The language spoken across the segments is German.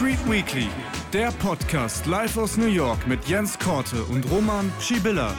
Street Weekly, der Podcast live aus New York mit Jens Korte und Roman Schibilla.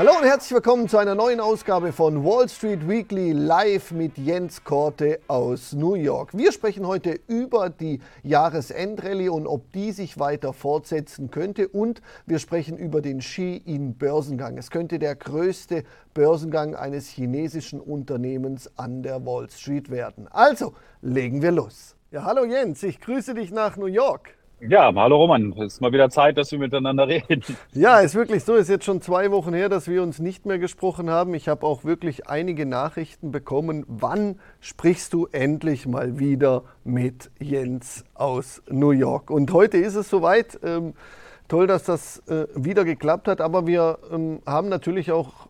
Hallo und herzlich willkommen zu einer neuen Ausgabe von Wall Street Weekly live mit Jens Korte aus New York. Wir sprechen heute über die Jahresendrallye und ob die sich weiter fortsetzen könnte und wir sprechen über den Ski-In-Börsengang. Es könnte der größte Börsengang eines chinesischen Unternehmens an der Wall Street werden. Also, legen wir los. Ja, hallo Jens, ich grüße dich nach New York. Ja, hallo Roman. Es ist mal wieder Zeit, dass wir miteinander reden. Ja, ist wirklich so. Es ist jetzt schon zwei Wochen her, dass wir uns nicht mehr gesprochen haben. Ich habe auch wirklich einige Nachrichten bekommen. Wann sprichst du endlich mal wieder mit Jens aus New York? Und heute ist es soweit. Ähm, toll, dass das äh, wieder geklappt hat. Aber wir ähm, haben natürlich auch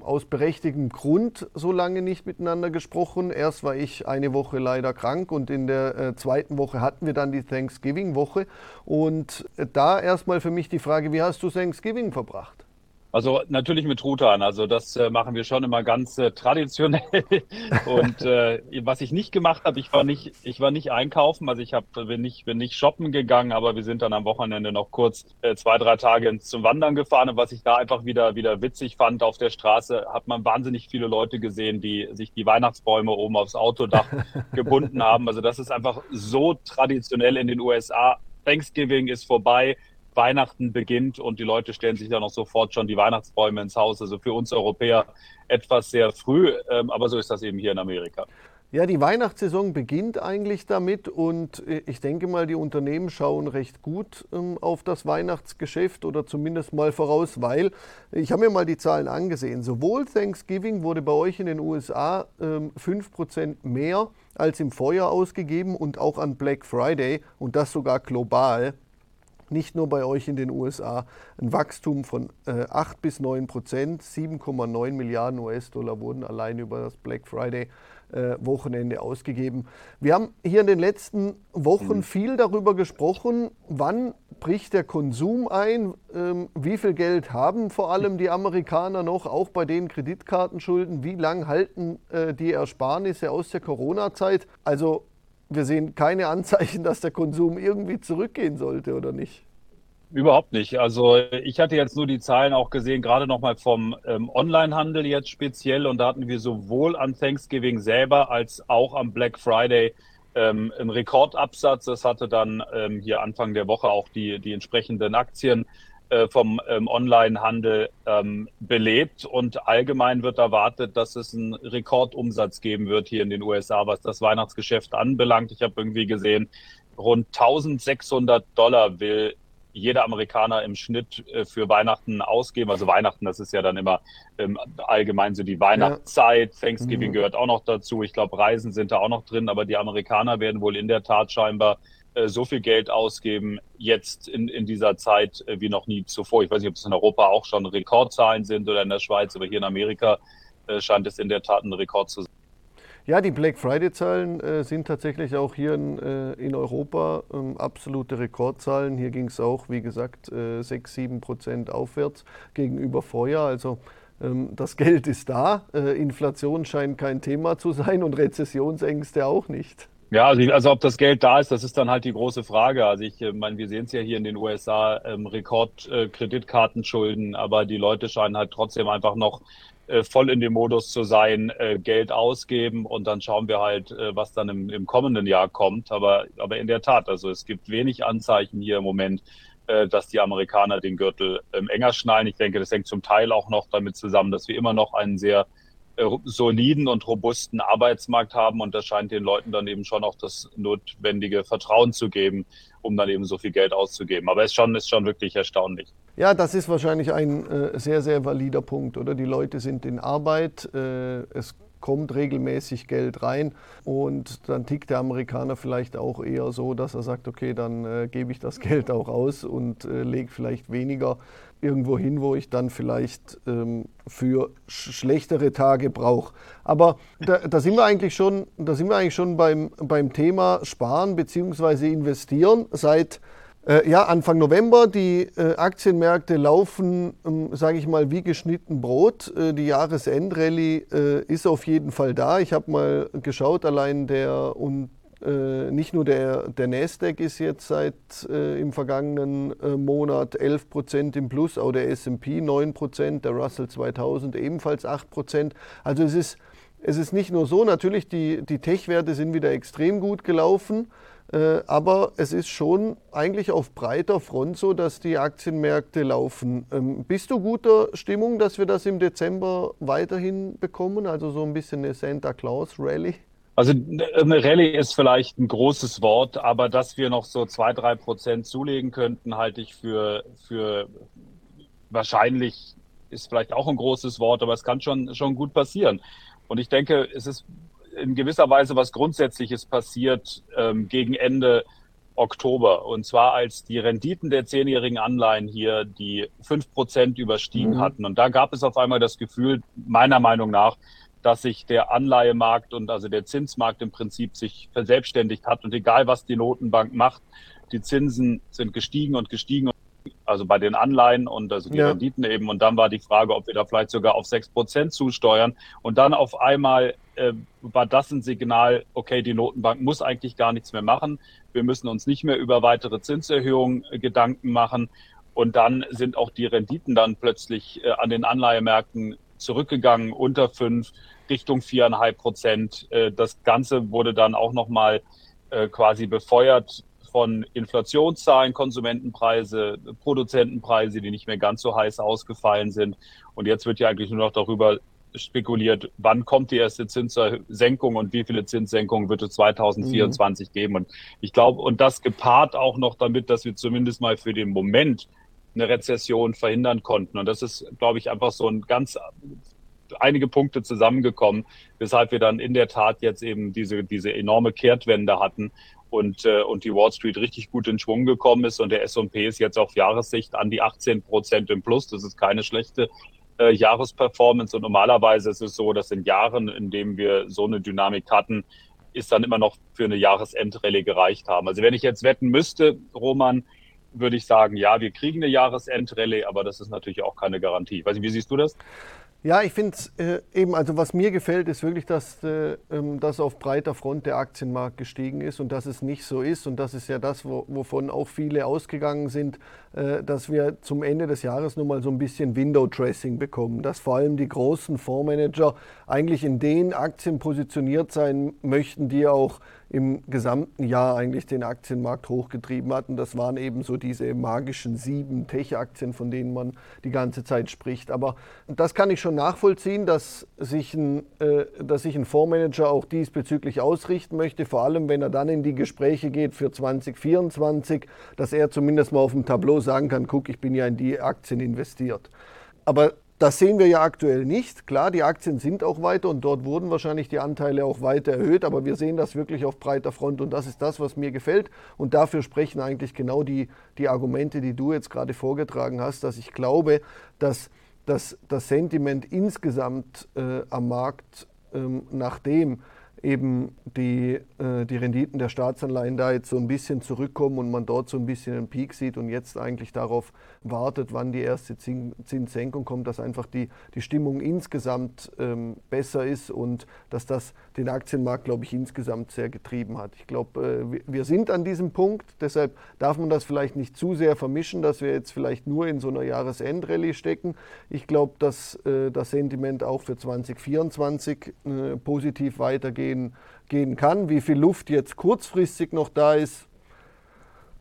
aus berechtigtem Grund so lange nicht miteinander gesprochen. Erst war ich eine Woche leider krank und in der äh, zweiten Woche hatten wir dann die Thanksgiving-Woche. Und äh, da erstmal für mich die Frage, wie hast du Thanksgiving verbracht? Also natürlich mit Truthahn. Also das äh, machen wir schon immer ganz äh, traditionell. Und äh, was ich nicht gemacht habe, ich war nicht, ich war nicht einkaufen. Also ich hab, bin nicht, bin nicht shoppen gegangen, aber wir sind dann am Wochenende noch kurz äh, zwei, drei Tage zum Wandern gefahren. Und was ich da einfach wieder, wieder witzig fand auf der Straße, hat man wahnsinnig viele Leute gesehen, die sich die Weihnachtsbäume oben aufs Autodach gebunden haben. Also das ist einfach so traditionell in den USA. Thanksgiving ist vorbei. Weihnachten beginnt und die Leute stellen sich dann auch sofort schon die Weihnachtsbäume ins Haus. Also für uns Europäer etwas sehr früh, ähm, aber so ist das eben hier in Amerika. Ja, die Weihnachtssaison beginnt eigentlich damit und äh, ich denke mal, die Unternehmen schauen recht gut ähm, auf das Weihnachtsgeschäft oder zumindest mal voraus, weil ich habe mir mal die Zahlen angesehen. Sowohl Thanksgiving wurde bei euch in den USA ähm, 5% mehr als im Vorjahr ausgegeben und auch an Black Friday und das sogar global nicht nur bei euch in den USA, ein Wachstum von äh, 8 bis 9 Prozent. 7,9 Milliarden US-Dollar wurden allein über das Black Friday äh, Wochenende ausgegeben. Wir haben hier in den letzten Wochen mhm. viel darüber gesprochen, wann bricht der Konsum ein, ähm, wie viel Geld haben vor allem die Amerikaner noch, auch bei den Kreditkartenschulden, wie lang halten äh, die Ersparnisse aus der Corona-Zeit. Also wir sehen keine Anzeichen, dass der Konsum irgendwie zurückgehen sollte, oder nicht? Überhaupt nicht. Also ich hatte jetzt nur die Zahlen auch gesehen, gerade nochmal vom ähm, Onlinehandel jetzt speziell. Und da hatten wir sowohl an Thanksgiving selber als auch am Black Friday ähm, einen Rekordabsatz. Das hatte dann ähm, hier Anfang der Woche auch die, die entsprechenden Aktien vom ähm, Onlinehandel ähm, belebt. Und allgemein wird erwartet, dass es einen Rekordumsatz geben wird hier in den USA, was das Weihnachtsgeschäft anbelangt. Ich habe irgendwie gesehen, rund 1600 Dollar will jeder Amerikaner im Schnitt äh, für Weihnachten ausgeben. Also Weihnachten, das ist ja dann immer ähm, allgemein so die Weihnachtszeit. Ja. Thanksgiving mhm. gehört auch noch dazu. Ich glaube, Reisen sind da auch noch drin, aber die Amerikaner werden wohl in der Tat scheinbar äh, so viel Geld ausgeben jetzt in, in dieser Zeit äh, wie noch nie zuvor. Ich weiß nicht, ob es in Europa auch schon Rekordzahlen sind oder in der Schweiz, aber hier in Amerika äh, scheint es in der Tat ein Rekord zu sein. Ja, die Black Friday-Zahlen äh, sind tatsächlich auch hier in, äh, in Europa ähm, absolute Rekordzahlen. Hier ging es auch, wie gesagt, äh, 6, 7 Prozent aufwärts gegenüber Vorjahr. Also ähm, das Geld ist da. Inflation scheint kein Thema zu sein und Rezessionsängste auch nicht. Ja, also, also ob das Geld da ist, das ist dann halt die große Frage. Also ich äh, meine, wir sehen es ja hier in den USA, ähm, Rekordkreditkartenschulden, äh, aber die Leute scheinen halt trotzdem einfach noch äh, voll in dem Modus zu sein, äh, Geld ausgeben und dann schauen wir halt, äh, was dann im, im kommenden Jahr kommt. Aber, aber in der Tat, also es gibt wenig Anzeichen hier im Moment, äh, dass die Amerikaner den Gürtel ähm, enger schnallen. Ich denke, das hängt zum Teil auch noch damit zusammen, dass wir immer noch einen sehr soliden und robusten Arbeitsmarkt haben und das scheint den Leuten dann eben schon auch das notwendige Vertrauen zu geben, um dann eben so viel Geld auszugeben. Aber es ist schon, ist schon wirklich erstaunlich. Ja, das ist wahrscheinlich ein äh, sehr, sehr valider Punkt, oder? Die Leute sind in Arbeit, äh, es kommt regelmäßig Geld rein und dann tickt der Amerikaner vielleicht auch eher so, dass er sagt, okay, dann äh, gebe ich das Geld auch aus und äh, lege vielleicht weniger irgendwo hin, wo ich dann vielleicht ähm, für sch schlechtere Tage brauche. Aber da, da, sind wir eigentlich schon, da sind wir eigentlich schon beim, beim Thema Sparen bzw. Investieren. Seit Äh, ja, Anfang November. Die äh, Aktienmärkte laufen, ähm, sage ich mal, wie geschnitten Brot. Äh, die Jahresendrallye äh, ist auf jeden Fall da. Ich habe mal geschaut, allein der und äh, nicht nur der, der Nasdaq ist jetzt seit äh, im vergangenen Monat 11% im Plus, auch der S&P 9% der Russell 2000 ebenfalls 8 Also es ist es ist nicht nur so, natürlich die, die Tech-Werte sind wieder extrem gut gelaufen. Äh, aber es ist schon eigentlich auf breiter Front so, dass die Aktienmärkte laufen. Ähm, bist du guter Stimmung, dass wir das im Dezember weiterhin bekommen? Also so ein bisschen eine Santa Claus Rally? Also eine Rallye ist vielleicht ein großes Wort, aber dass wir noch so zwei, drei Prozent zulegen könnten, halte ich für, für wahrscheinlich ist vielleicht auch ein großes Wort, aber es kann schon, schon gut passieren. Und ich denke, es ist in gewisser Weise was Grundsätzliches passiert ähm, gegen Ende Oktober. Und zwar als die Renditen der zehnjährigen Anleihen hier die fünf Prozent überstiegen mhm. hatten. Und da gab es auf einmal das Gefühl, meiner Meinung nach, dass sich der Anleihemarkt und also der Zinsmarkt im Prinzip sich verselbstständigt hat. Und egal, was die Notenbank macht, die Zinsen sind gestiegen und gestiegen also bei den Anleihen und also die ja. Renditen eben. Und dann war die Frage, ob wir da vielleicht sogar auf sechs Prozent zusteuern. Und dann auf einmal äh, war das ein Signal, okay, die Notenbank muss eigentlich gar nichts mehr machen. Wir müssen uns nicht mehr über weitere Zinserhöhungen äh, Gedanken machen. Und dann sind auch die Renditen dann plötzlich äh, an den Anleihemärkten zurückgegangen, unter fünf, Richtung viereinhalb Prozent. Äh, das Ganze wurde dann auch nochmal äh, quasi befeuert von Inflationszahlen, Konsumentenpreise, Produzentenpreise, die nicht mehr ganz so heiß ausgefallen sind. Und jetzt wird ja eigentlich nur noch darüber spekuliert, wann kommt die erste Zinssenkung und wie viele Zinssenkungen wird es 2024 mhm. geben. Und ich glaube, und das gepaart auch noch damit, dass wir zumindest mal für den Moment eine Rezession verhindern konnten. Und das ist, glaube ich, einfach so ein ganz einige Punkte zusammengekommen, weshalb wir dann in der Tat jetzt eben diese, diese enorme Kehrtwende hatten und, äh, und die Wall Street richtig gut in Schwung gekommen ist und der S&P ist jetzt auf Jahressicht an die 18 Prozent im Plus. Das ist keine schlechte äh, Jahresperformance und normalerweise ist es so, dass in Jahren, in denen wir so eine Dynamik hatten, ist dann immer noch für eine Jahresendrallye gereicht haben. Also wenn ich jetzt wetten müsste, Roman, würde ich sagen, ja, wir kriegen eine Jahresendrallye, aber das ist natürlich auch keine Garantie. Weiß nicht, wie siehst du das? Ja, ich finde es äh, eben, also was mir gefällt, ist wirklich, dass äh, ähm, das auf breiter Front der Aktienmarkt gestiegen ist und dass es nicht so ist. Und das ist ja das, wo, wovon auch viele ausgegangen sind, äh, dass wir zum Ende des Jahres nun mal so ein bisschen Window-Dressing bekommen. Dass vor allem die großen Fondsmanager eigentlich in den Aktien positioniert sein möchten, die auch im gesamten Jahr eigentlich den Aktienmarkt hochgetrieben hatten. Das waren eben so diese magischen sieben Tech-Aktien, von denen man die ganze Zeit spricht. Aber das kann ich schon nachvollziehen, dass sich ein, äh, dass sich ein Fondsmanager auch diesbezüglich ausrichten möchte, vor allem wenn er dann in die Gespräche geht für 2024, dass er zumindest mal auf dem Tableau sagen kann, guck, ich bin ja in die Aktien investiert. Aber das sehen wir ja aktuell nicht. Klar, die Aktien sind auch weiter und dort wurden wahrscheinlich die Anteile auch weiter erhöht, aber wir sehen das wirklich auf breiter Front und das ist das, was mir gefällt. Und dafür sprechen eigentlich genau die, die Argumente, die du jetzt gerade vorgetragen hast, dass ich glaube, dass, dass das Sentiment insgesamt äh, am Markt, ähm, nachdem eben die, äh, die Renditen der Staatsanleihen da jetzt so ein bisschen zurückkommen und man dort so ein bisschen einen Peak sieht und jetzt eigentlich darauf wartet, wann die erste Zinssenkung kommt, dass einfach die, die Stimmung insgesamt ähm, besser ist und dass das den Aktienmarkt, glaube ich, insgesamt sehr getrieben hat. Ich glaube, äh, wir sind an diesem Punkt, deshalb darf man das vielleicht nicht zu sehr vermischen, dass wir jetzt vielleicht nur in so einer Jahresendrallye stecken. Ich glaube, dass äh, das Sentiment auch für 2024 äh, positiv weitergehen gehen kann. Wie viel Luft jetzt kurzfristig noch da ist,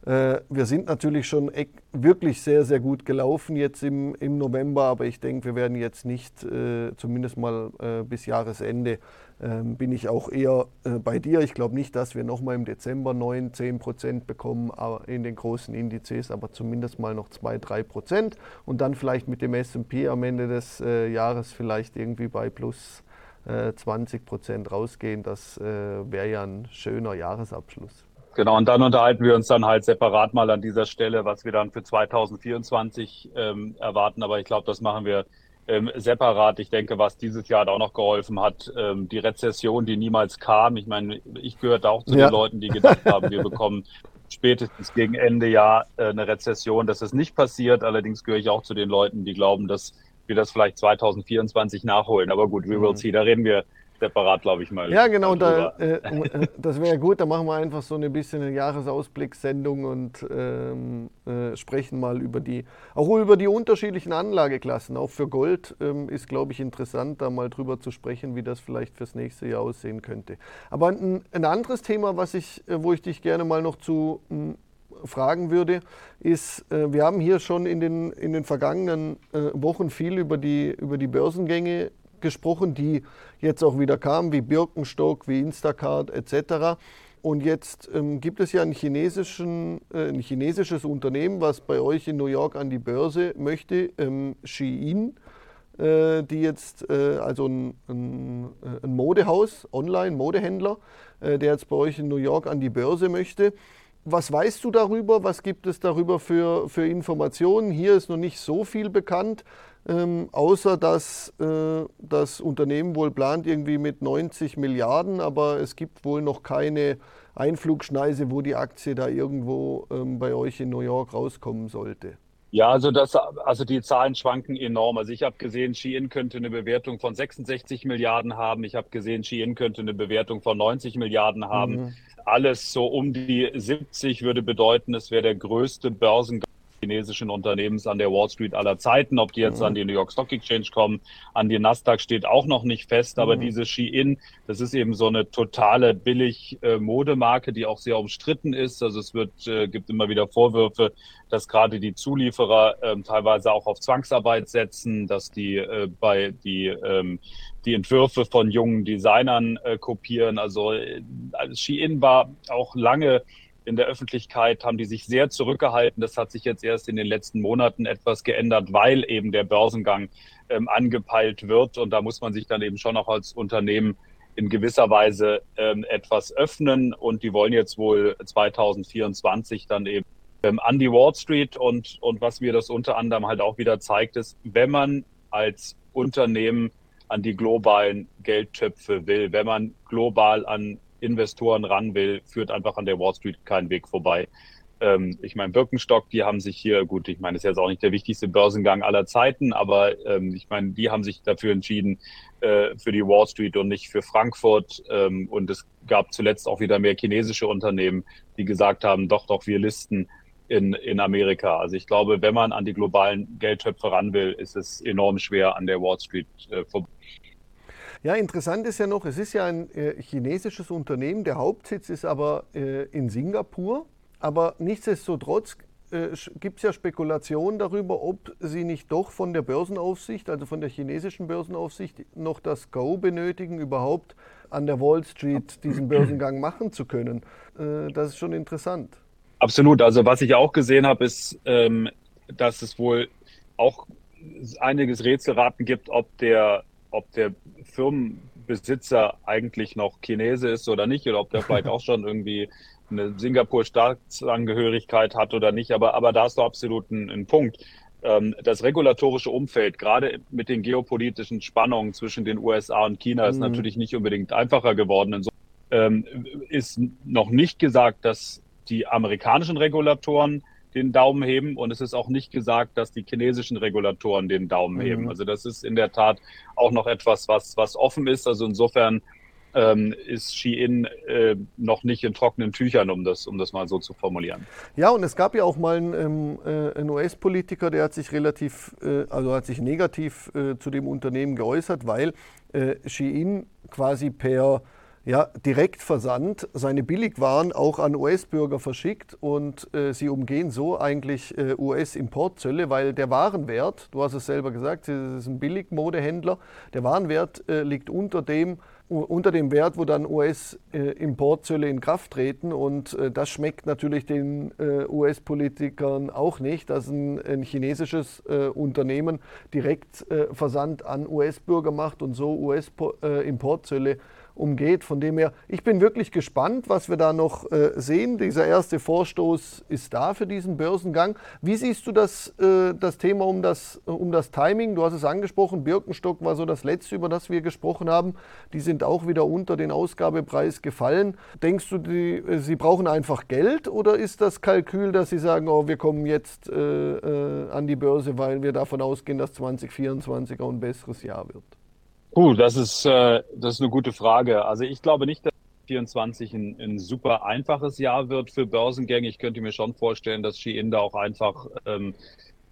äh, wir sind natürlich schon wirklich sehr, sehr gut gelaufen jetzt im, im November, aber ich denke, wir werden jetzt nicht, äh, zumindest mal äh, bis Jahresende, ähm, bin ich auch eher bei dir. Ich glaube nicht, dass wir nochmal im Dezember 9, 10 Prozent bekommen in den großen Indizes, aber zumindest mal noch 2, 3 Prozent und dann vielleicht mit dem SP am Ende des Jahres vielleicht irgendwie bei plus 20 Prozent rausgehen. Das wäre ja ein schöner Jahresabschluss. Genau, und dann unterhalten wir uns dann halt separat mal an dieser Stelle, was wir dann für 2024 ähm, erwarten. Aber ich glaube, das machen wir ähm, separat. Ich denke, was dieses Jahr auch noch geholfen hat, ähm, die Rezession, die niemals kam. Ich meine, ich gehörte auch zu ja. den Leuten, die gedacht haben, wir bekommen spätestens gegen Ende Jahr äh, eine Rezession, dass es nicht passiert. Allerdings gehöre ich auch zu den Leuten, die glauben, dass wir das vielleicht 2024 nachholen. Aber gut, we will mhm. see. Da reden wir separat, glaube ich mal. Ja, genau, da, äh, äh, das wäre gut. Da machen wir einfach so ein bisschen eine Jahresausblickssendung und ähm, äh, sprechen mal über die, auch über die unterschiedlichen Anlageklassen. Auch für Gold ähm, ist, glaube ich, interessant, da mal drüber zu sprechen, wie das vielleicht fürs nächste Jahr aussehen könnte. Aber ein, ein anderes Thema, was ich, äh, wo ich dich gerne mal noch zu fragen würde, ist, äh, wir haben hier schon in den, in den vergangenen äh, Wochen viel über die, über die Börsengänge gesprochen, die jetzt auch wieder kamen, wie Birkenstock, wie Instacart etc. Und jetzt ähm, gibt es ja ein, chinesischen, äh, ein chinesisches Unternehmen, was bei euch in New York an die Börse möchte, ähm, Shein, äh, die jetzt, äh, also ein, ein, äh, ein, Modehaus, Online-Modehändler, der jetzt bei euch in New York an die Börse möchte. Was weißt du darüber? Was gibt es darüber für, für Informationen? Hier ist noch nicht so viel bekannt ähm, außer dass äh, das Unternehmen wohl plant irgendwie mit 90 Milliarden, aber es gibt wohl noch keine Einflugschneise, wo die Aktie da irgendwo ähm, bei euch in New York rauskommen sollte. Ja, also das, also die Zahlen schwanken enorm. Also ich habe gesehen, Shein könnte eine Bewertung von 66 Milliarden haben. Ich habe gesehen, Shein könnte eine Bewertung von 90 Milliarden haben. Mhm. Alles so um die 70 würde bedeuten, es wäre der größte Börsengang chinesischen Unternehmens an der Wall Street aller Zeiten. Ob die jetzt mhm. an die New York Stock Exchange kommen, an die Nasdaq steht auch noch nicht fest. Aber mhm. diese Shein, das ist eben so eine totale billig äh, die auch sehr umstritten ist. Also es wird, äh, gibt immer wieder Vorwürfe, dass gerade die Zulieferer äh, teilweise auch auf Zwangsarbeit setzen, dass die äh, bei die ähm, die Entwürfe von jungen Designern kopieren. Also äh, Shein war auch lange in der Öffentlichkeit haben die sich sehr zurückgehalten. Das hat sich jetzt erst in den letzten Monaten etwas geändert, weil eben der Börsengang ähm, angepeilt wird. Und da muss man sich dann eben schon auch als Unternehmen in gewisser Weise ähm, etwas öffnen. Und die wollen jetzt wohl 2024 dann eben ähm, an die Wall Street. Und, und was mir das unter anderem halt auch wieder zeigt, ist, wenn man als Unternehmen an die globalen Geldtöpfe will, wenn man global an Investoren ran will, führt einfach an der Wall Street keinen Weg vorbei. Ähm, ich meine, Birkenstock, die haben sich hier, gut, ich meine, das ist jetzt auch nicht der wichtigste Börsengang aller Zeiten, aber ähm, ich meine, die haben sich dafür entschieden, äh, für die Wall Street und nicht für Frankfurt. Ähm, und es gab zuletzt auch wieder mehr chinesische Unternehmen, die gesagt haben, doch, doch, wir listen in, in Amerika. Also ich glaube, wenn man an die globalen Geldtöpfe ran will, ist es enorm schwer, an der Wall Street äh, vorbei ja, interessant ist ja noch, es ist ja ein äh, chinesisches Unternehmen, der Hauptsitz ist aber äh, in Singapur, aber nichtsdestotrotz äh, gibt es ja Spekulationen darüber, ob sie nicht doch von der Börsenaufsicht, also von der chinesischen Börsenaufsicht, noch das Go benötigen, überhaupt an der Wall Street diesen Börsengang machen zu können. Äh, das ist schon interessant. Absolut. Also was ich auch gesehen habe, ist, ähm, dass es wohl auch einiges Rätselraten gibt, ob der ob der Firmenbesitzer eigentlich noch Chinese ist oder nicht, oder ob der vielleicht auch schon irgendwie eine Singapur-Staatsangehörigkeit hat oder nicht. Aber, aber da ist doch absolut ein, ein Punkt. Ähm, das regulatorische Umfeld, gerade mit den geopolitischen Spannungen zwischen den USA und China, ist mhm. natürlich nicht unbedingt einfacher geworden. Insofern ähm, ist noch nicht gesagt, dass die amerikanischen Regulatoren den Daumen heben und es ist auch nicht gesagt, dass die chinesischen Regulatoren den Daumen mhm. heben. Also das ist in der Tat auch noch etwas, was, was offen ist. Also insofern ähm, ist Shein äh, noch nicht in trockenen Tüchern, um das, um das mal so zu formulieren. Ja, und es gab ja auch mal einen, ähm, äh, einen US-Politiker, der hat sich relativ, äh, also hat sich negativ äh, zu dem Unternehmen geäußert, weil äh, Shein quasi per ja, Direktversand seine Billigwaren auch an US-Bürger verschickt und äh, sie umgehen so eigentlich äh, US-Importzölle, weil der Warenwert, du hast es selber gesagt, es ist ein Billigmodehändler, der Warenwert äh, liegt unter dem, unter dem Wert, wo dann US-Importzölle in Kraft treten. Und äh, das schmeckt natürlich den äh, US-Politikern auch nicht, dass ein, ein chinesisches äh, Unternehmen direkt Versand an US-Bürger macht und so US-Importzölle umgeht. Von dem her, ich bin wirklich gespannt, was wir da noch äh, sehen. Dieser erste Vorstoß ist da für diesen Börsengang. Wie siehst du das, äh, das Thema um das, um das Timing? Du hast es angesprochen, Birkenstock war so das letzte, über das wir gesprochen haben. Die sind auch wieder unter den Ausgabepreis gefallen. Denkst du, die, äh, sie brauchen einfach Geld oder ist das Kalkül, dass sie sagen, oh, wir kommen jetzt äh, äh, an die Börse, weil wir davon ausgehen, dass 2024 auch ein besseres Jahr wird? Uh, das ist, äh, das ist eine gute Frage. Also ich glaube nicht, dass 2024 ein, ein super einfaches Jahr wird für Börsengänge. Ich könnte mir schon vorstellen, dass Shein da auch einfach ähm,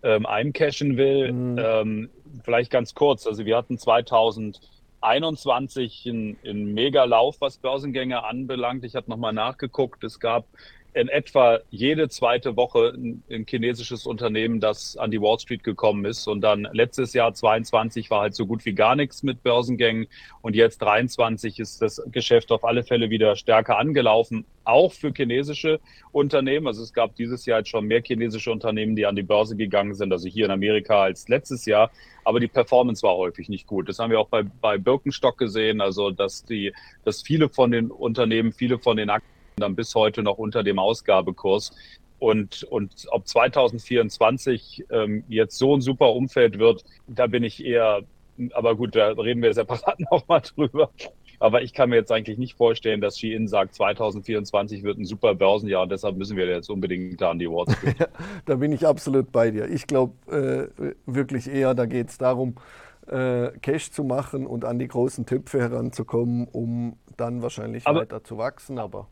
ähm, eincashen will. Mhm. Ähm, vielleicht ganz kurz. Also wir hatten 2021 einen, einen Mega-Lauf, was Börsengänge anbelangt. Ich habe nochmal nachgeguckt. Es gab in etwa jede zweite Woche ein, ein, chinesisches Unternehmen, das an die Wall Street gekommen ist. Und dann letztes Jahr 22 war halt so gut wie gar nichts mit Börsengängen. Und jetzt 23 ist das Geschäft auf alle Fälle wieder stärker angelaufen, auch für chinesische Unternehmen. Also es gab dieses Jahr jetzt schon mehr chinesische Unternehmen, die an die Börse gegangen sind, also hier in Amerika als letztes Jahr. Aber die Performance war häufig nicht gut. Das haben wir auch bei, bei Birkenstock gesehen. Also dass die, dass viele von den Unternehmen, viele von den Aktien dann bis heute noch unter dem Ausgabekurs. Und, und ob 2024 ähm, jetzt so ein super Umfeld wird, da bin ich eher, aber gut, da reden wir separat nochmal drüber. Aber ich kann mir jetzt eigentlich nicht vorstellen, dass Shein sagt, 2024 wird ein super Börsenjahr und deshalb müssen wir jetzt unbedingt da an die Awards. da bin ich absolut bei dir. Ich glaube äh, wirklich eher, da geht es darum, äh, Cash zu machen und an die großen Töpfe heranzukommen, um dann wahrscheinlich aber, weiter zu wachsen. Aber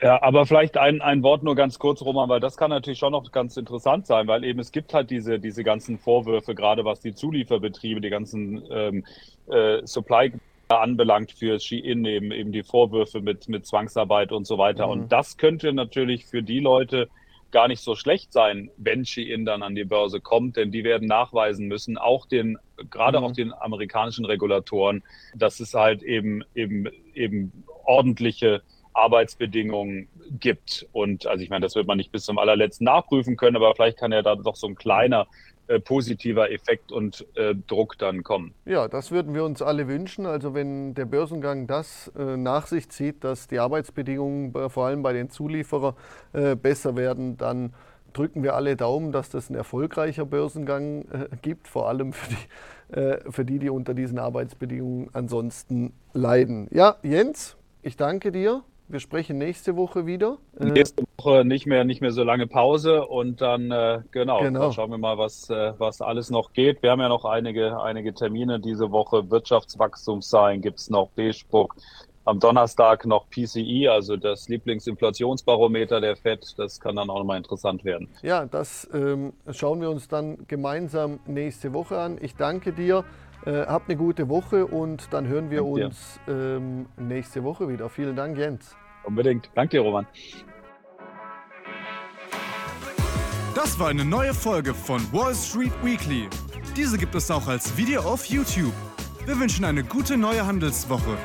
ja, aber vielleicht ein, ein Wort nur ganz kurz, Roman, weil das kann natürlich schon noch ganz interessant sein, weil eben es gibt halt diese, diese ganzen Vorwürfe, gerade was die Zulieferbetriebe, die ganzen ähm, äh, Supply anbelangt für Shein eben, eben die Vorwürfe mit, mit Zwangsarbeit und so weiter. Mhm. Und das könnte natürlich für die Leute gar nicht so schlecht sein, wenn Shein dann an die Börse kommt, denn die werden nachweisen müssen, auch den, gerade mhm. auch den amerikanischen Regulatoren, dass es halt eben, eben, eben ordentliche Arbeitsbedingungen gibt. Und also ich meine, das wird man nicht bis zum allerletzten nachprüfen können, aber vielleicht kann ja da doch so ein kleiner äh, positiver Effekt und äh, Druck dann kommen. Ja, das würden wir uns alle wünschen. Also wenn der Börsengang das äh, nach sich zieht, dass die Arbeitsbedingungen vor allem bei den Zulieferern äh, besser werden, dann drücken wir alle Daumen, dass das ein erfolgreicher Börsengang äh, gibt, vor allem für die, äh, für die, die unter diesen Arbeitsbedingungen ansonsten leiden. Ja, Jens, ich danke dir. Wir sprechen nächste Woche wieder. Äh, nächste Woche nicht mehr, nicht mehr so lange Pause und dann, äh, genau, genau. Dann schauen wir mal, was, äh, was alles noch geht. Wir haben ja noch einige, einige Termine diese Woche. Wirtschaftswachstumszahlen gibt es noch, B-Spuck. Am Donnerstag noch PCI, also das Lieblingsinflationsbarometer der FED. Das kann dann auch nochmal interessant werden. Ja, das ähm, schauen wir uns dann gemeinsam nächste Woche an. Ich danke dir. Äh, habt eine gute Woche und dann hören wir Danke uns ähm, nächste Woche wieder. Vielen Dank, Jens. Unbedingt. Danke dir, Roman. Das war eine neue Folge von Wall Street Weekly. Diese gibt es auch als Video auf YouTube. Wir wünschen eine gute neue Handelswoche.